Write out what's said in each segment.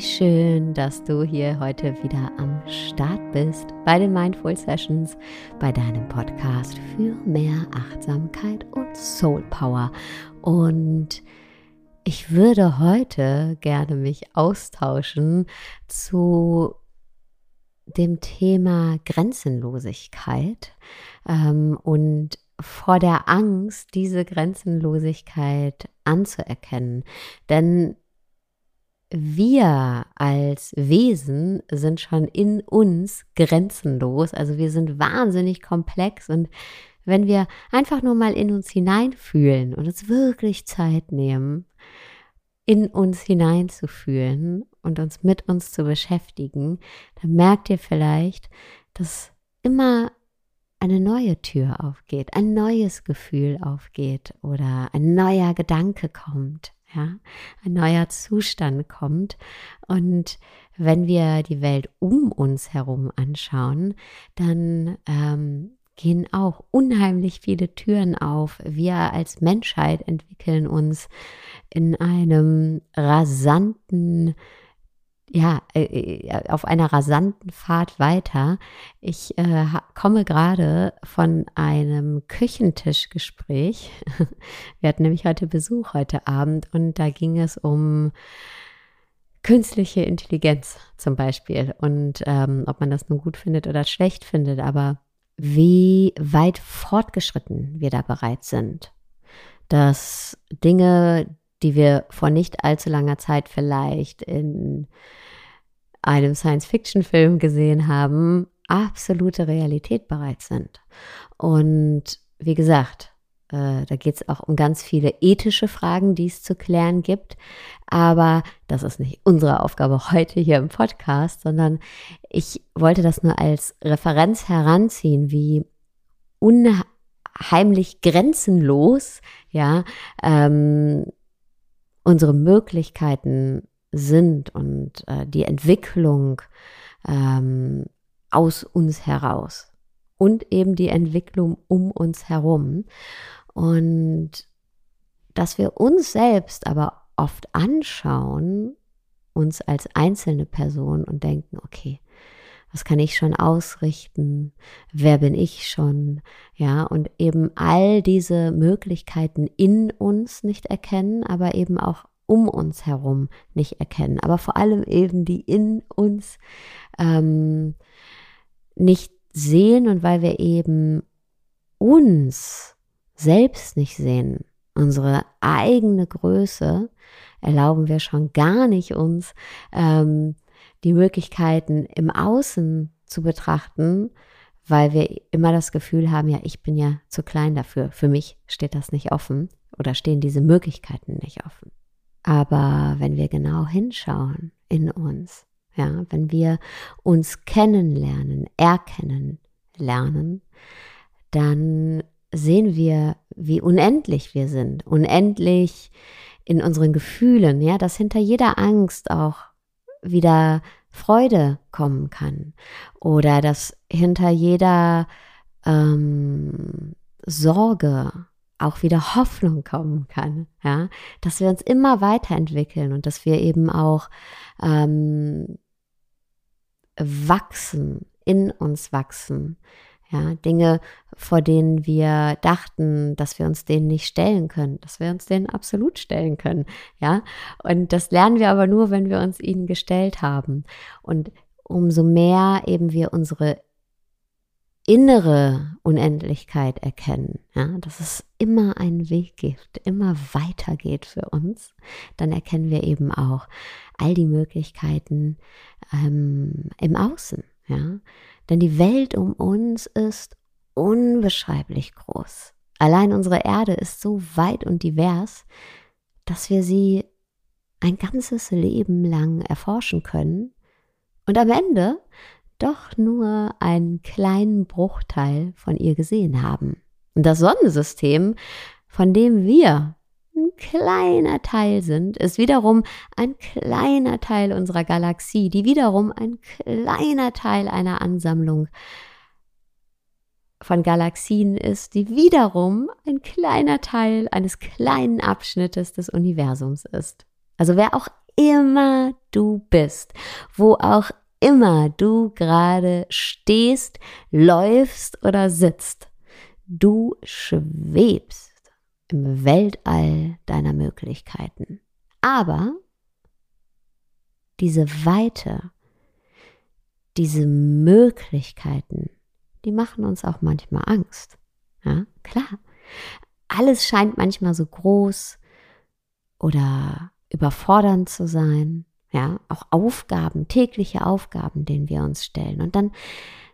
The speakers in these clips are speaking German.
schön, dass du hier heute wieder am Start bist bei den Mindful Sessions, bei deinem Podcast für mehr Achtsamkeit und Soul Power. Und ich würde heute gerne mich austauschen zu dem Thema Grenzenlosigkeit ähm, und vor der Angst, diese Grenzenlosigkeit anzuerkennen. Denn wir als Wesen sind schon in uns grenzenlos. Also wir sind wahnsinnig komplex und wenn wir einfach nur mal in uns hineinfühlen und uns wirklich Zeit nehmen, in uns hineinzufühlen und uns mit uns zu beschäftigen, dann merkt ihr vielleicht, dass immer eine neue Tür aufgeht, ein neues Gefühl aufgeht oder ein neuer Gedanke kommt ja, ein neuer Zustand kommt. Und wenn wir die Welt um uns herum anschauen, dann ähm, gehen auch unheimlich viele Türen auf. Wir als Menschheit entwickeln uns in einem rasanten ja, äh, äh, auf einer rasanten Fahrt weiter. Ich äh, komme gerade von einem Küchentischgespräch. Wir hatten nämlich heute Besuch heute Abend und da ging es um künstliche Intelligenz zum Beispiel und ähm, ob man das nun gut findet oder schlecht findet, aber wie weit fortgeschritten wir da bereits sind. Dass Dinge, die wir vor nicht allzu langer Zeit vielleicht in einem Science-Fiction-Film gesehen haben, absolute Realität bereits sind. Und wie gesagt, äh, da geht es auch um ganz viele ethische Fragen, die es zu klären gibt. Aber das ist nicht unsere Aufgabe heute hier im Podcast, sondern ich wollte das nur als Referenz heranziehen, wie unheimlich grenzenlos, ja, ähm, unsere Möglichkeiten sind und äh, die Entwicklung ähm, aus uns heraus und eben die Entwicklung um uns herum. Und dass wir uns selbst aber oft anschauen, uns als einzelne Person und denken, okay, was kann ich schon ausrichten? Wer bin ich schon? Ja, und eben all diese Möglichkeiten in uns nicht erkennen, aber eben auch um uns herum nicht erkennen. Aber vor allem eben die in uns ähm, nicht sehen und weil wir eben uns selbst nicht sehen, unsere eigene Größe, erlauben wir schon gar nicht uns ähm, die Möglichkeiten im Außen zu betrachten, weil wir immer das Gefühl haben, ja, ich bin ja zu klein dafür. Für mich steht das nicht offen oder stehen diese Möglichkeiten nicht offen. Aber wenn wir genau hinschauen in uns, ja, wenn wir uns kennenlernen, erkennen lernen, dann sehen wir, wie unendlich wir sind, unendlich in unseren Gefühlen, ja, dass hinter jeder Angst auch wieder Freude kommen kann. Oder dass hinter jeder ähm, Sorge auch wieder Hoffnung kommen kann, ja, dass wir uns immer weiterentwickeln und dass wir eben auch ähm, wachsen, in uns wachsen, ja, Dinge, vor denen wir dachten, dass wir uns denen nicht stellen können, dass wir uns denen absolut stellen können. Ja, und das lernen wir aber nur, wenn wir uns ihnen gestellt haben. Und umso mehr eben wir unsere innere Unendlichkeit erkennen, ja, dass es immer einen Weg gibt, immer weitergeht für uns, dann erkennen wir eben auch all die Möglichkeiten ähm, im Außen, ja. Denn die Welt um uns ist unbeschreiblich groß. Allein unsere Erde ist so weit und divers, dass wir sie ein ganzes Leben lang erforschen können und am Ende doch nur einen kleinen Bruchteil von ihr gesehen haben. Und das Sonnensystem, von dem wir ein kleiner Teil sind, ist wiederum ein kleiner Teil unserer Galaxie, die wiederum ein kleiner Teil einer Ansammlung von Galaxien ist, die wiederum ein kleiner Teil eines kleinen Abschnittes des Universums ist. Also wer auch immer du bist, wo auch immer du gerade stehst, läufst oder sitzt. Du schwebst im Weltall deiner Möglichkeiten. Aber diese Weite, diese Möglichkeiten, die machen uns auch manchmal Angst. Ja, klar. Alles scheint manchmal so groß oder überfordernd zu sein. Ja, auch Aufgaben, tägliche Aufgaben, denen wir uns stellen. Und dann,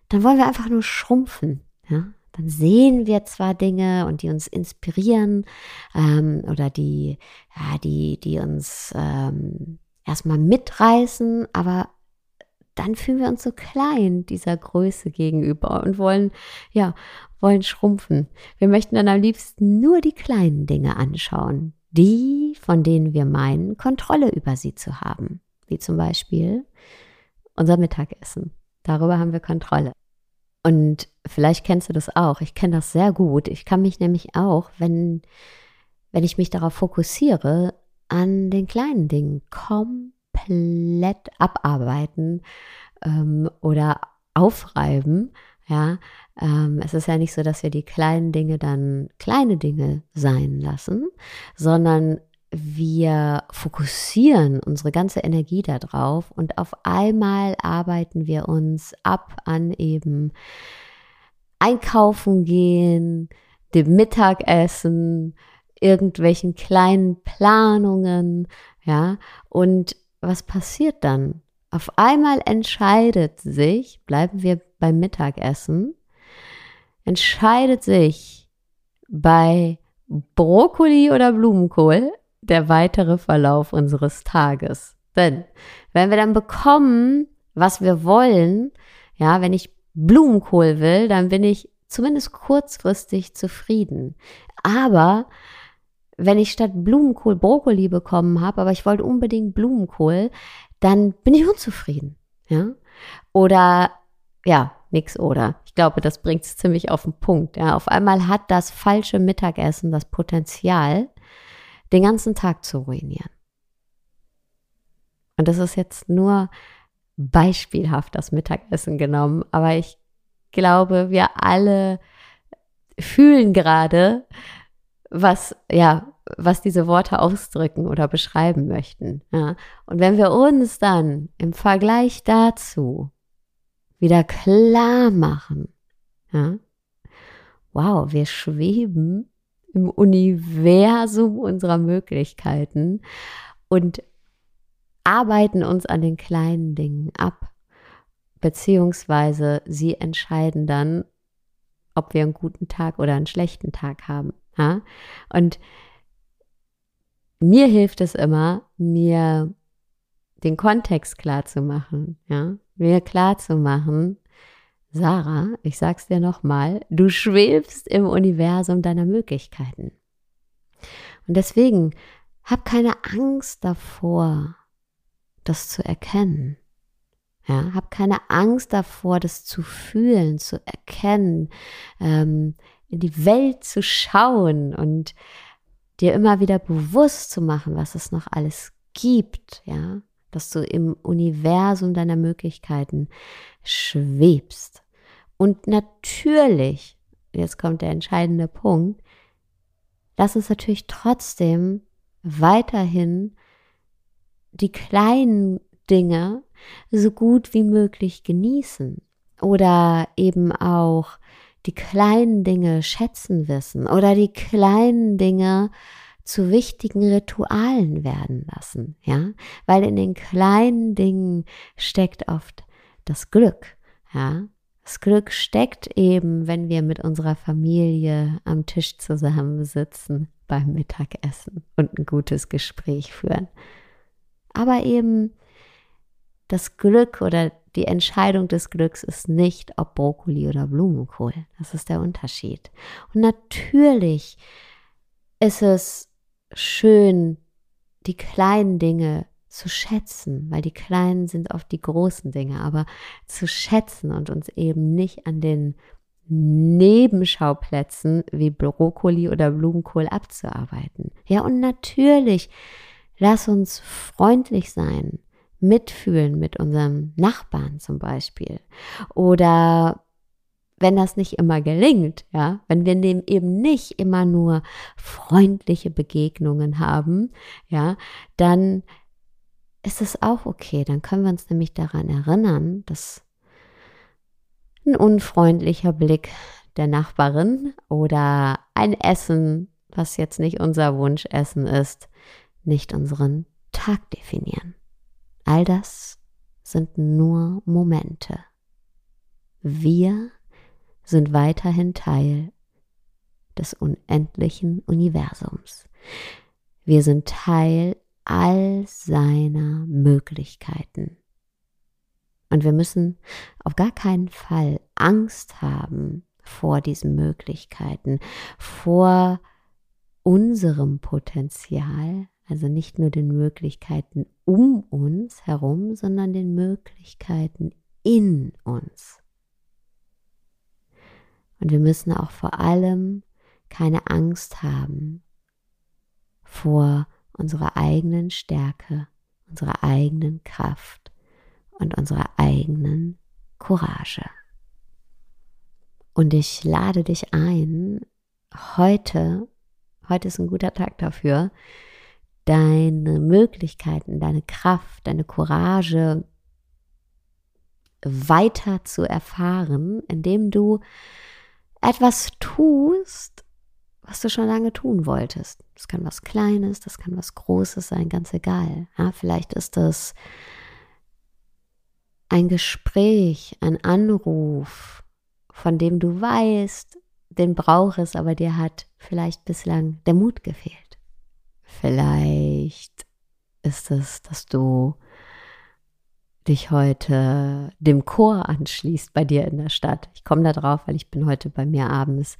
dann wollen wir einfach nur schrumpfen. Ja, dann sehen wir zwar Dinge und die uns inspirieren ähm, oder die, ja, die, die uns ähm, erstmal mitreißen, aber dann fühlen wir uns so klein dieser Größe gegenüber und wollen, ja, wollen schrumpfen. Wir möchten dann am liebsten nur die kleinen Dinge anschauen, die, von denen wir meinen, Kontrolle über sie zu haben. Wie zum Beispiel unser Mittagessen. Darüber haben wir Kontrolle. Und vielleicht kennst du das auch. Ich kenne das sehr gut. Ich kann mich nämlich auch, wenn, wenn ich mich darauf fokussiere, an den kleinen Dingen komplett abarbeiten ähm, oder aufreiben. Ja, ähm, es ist ja nicht so, dass wir die kleinen Dinge dann kleine Dinge sein lassen, sondern wir fokussieren unsere ganze Energie darauf und auf einmal arbeiten wir uns ab an eben einkaufen gehen, dem Mittagessen, irgendwelchen kleinen Planungen, ja, und was passiert dann? Auf einmal entscheidet sich, bleiben wir beim Mittagessen, entscheidet sich bei Brokkoli oder Blumenkohl der weitere Verlauf unseres Tages. Denn wenn wir dann bekommen, was wir wollen, ja, wenn ich Blumenkohl will, dann bin ich zumindest kurzfristig zufrieden. Aber wenn ich statt Blumenkohl Brokkoli bekommen habe, aber ich wollte unbedingt Blumenkohl, dann bin ich unzufrieden. Ja? Oder ja, nix oder. Ich glaube, das bringt es ziemlich auf den Punkt. Ja? Auf einmal hat das falsche Mittagessen das Potenzial, den ganzen Tag zu ruinieren. Und das ist jetzt nur beispielhaft das Mittagessen genommen, aber ich glaube, wir alle fühlen gerade, was, ja, was diese Worte ausdrücken oder beschreiben möchten. Ja. Und wenn wir uns dann im Vergleich dazu wieder klar machen, ja, wow, wir schweben im Universum unserer Möglichkeiten und arbeiten uns an den kleinen Dingen ab, beziehungsweise sie entscheiden dann, ob wir einen guten Tag oder einen schlechten Tag haben. Ja? Und mir hilft es immer, mir den Kontext klar zu machen, ja, mir klar zu machen, Sarah, ich sag's dir nochmal, du schwebst im Universum deiner Möglichkeiten. Und deswegen hab keine Angst davor, das zu erkennen. Ja, hab keine Angst davor, das zu fühlen, zu erkennen, ähm, in die Welt zu schauen und dir immer wieder bewusst zu machen, was es noch alles gibt, ja, dass du im Universum deiner Möglichkeiten schwebst. Und natürlich, jetzt kommt der entscheidende Punkt, lass uns natürlich trotzdem weiterhin die kleinen Dinge so gut wie möglich genießen oder eben auch die kleinen Dinge schätzen wissen oder die kleinen Dinge zu wichtigen Ritualen werden lassen, ja, weil in den kleinen Dingen steckt oft das Glück, ja. Das Glück steckt eben, wenn wir mit unserer Familie am Tisch zusammensitzen beim Mittagessen und ein gutes Gespräch führen. Aber eben das Glück oder die Entscheidung des Glücks ist nicht, ob Brokkoli oder Blumenkohl. Das ist der Unterschied. Und natürlich ist es schön, die kleinen Dinge zu schätzen, weil die kleinen sind oft die großen Dinge, aber zu schätzen und uns eben nicht an den Nebenschauplätzen wie Brokkoli oder Blumenkohl abzuarbeiten. Ja, und natürlich Lass uns freundlich sein, mitfühlen mit unserem Nachbarn zum Beispiel. Oder wenn das nicht immer gelingt, ja, wenn wir eben nicht immer nur freundliche Begegnungen haben, ja, dann ist es auch okay. Dann können wir uns nämlich daran erinnern, dass ein unfreundlicher Blick der Nachbarin oder ein Essen, was jetzt nicht unser Wunschessen ist, nicht unseren Tag definieren. All das sind nur Momente. Wir sind weiterhin Teil des unendlichen Universums. Wir sind Teil all seiner Möglichkeiten. Und wir müssen auf gar keinen Fall Angst haben vor diesen Möglichkeiten, vor unserem Potenzial, also nicht nur den Möglichkeiten um uns herum, sondern den Möglichkeiten in uns. Und wir müssen auch vor allem keine Angst haben vor unserer eigenen Stärke, unserer eigenen Kraft und unserer eigenen Courage. Und ich lade dich ein, heute, heute ist ein guter Tag dafür, deine Möglichkeiten, deine Kraft, deine Courage weiter zu erfahren, indem du etwas tust, was du schon lange tun wolltest. Das kann was Kleines, das kann was Großes sein, ganz egal. Ja, vielleicht ist das ein Gespräch, ein Anruf, von dem du weißt, den braucht es, aber dir hat vielleicht bislang der Mut gefehlt. Vielleicht ist es, dass du dich heute dem Chor anschließt bei dir in der Stadt. Ich komme da drauf, weil ich bin heute bei mir abends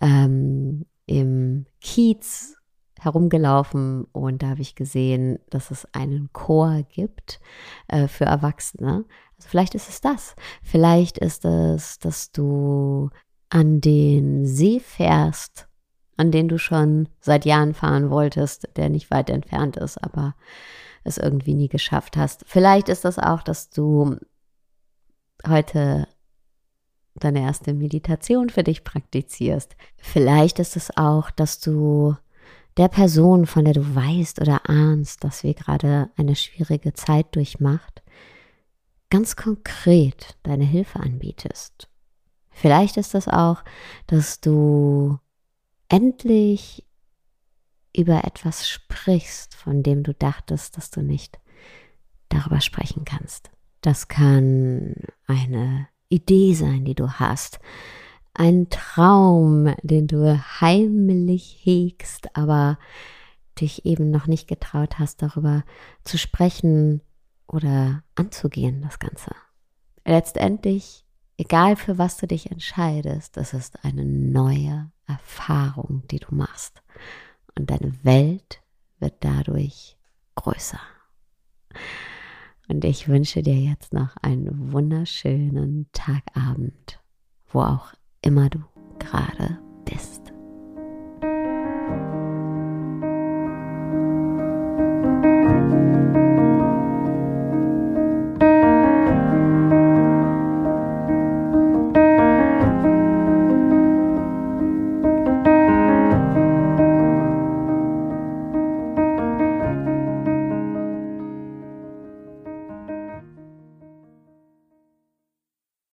ähm, im Kiez herumgelaufen und da habe ich gesehen, dass es einen Chor gibt äh, für Erwachsene. Also vielleicht ist es das. Vielleicht ist es, dass du an den See fährst, an den du schon seit Jahren fahren wolltest, der nicht weit entfernt ist, aber es irgendwie nie geschafft hast. Vielleicht ist das auch, dass du heute deine erste Meditation für dich praktizierst. Vielleicht ist es auch, dass du der Person, von der du weißt oder ahnst, dass wir gerade eine schwierige Zeit durchmacht, ganz konkret deine Hilfe anbietest. Vielleicht ist es auch, dass du endlich über etwas sprichst, von dem du dachtest, dass du nicht darüber sprechen kannst. Das kann eine Idee sein, die du hast, ein Traum, den du heimlich hegst, aber dich eben noch nicht getraut hast, darüber zu sprechen oder anzugehen, das Ganze. Letztendlich, egal für was du dich entscheidest, es ist eine neue Erfahrung, die du machst und deine Welt wird dadurch größer. Und ich wünsche dir jetzt noch einen wunderschönen Tagabend, wo auch immer du gerade.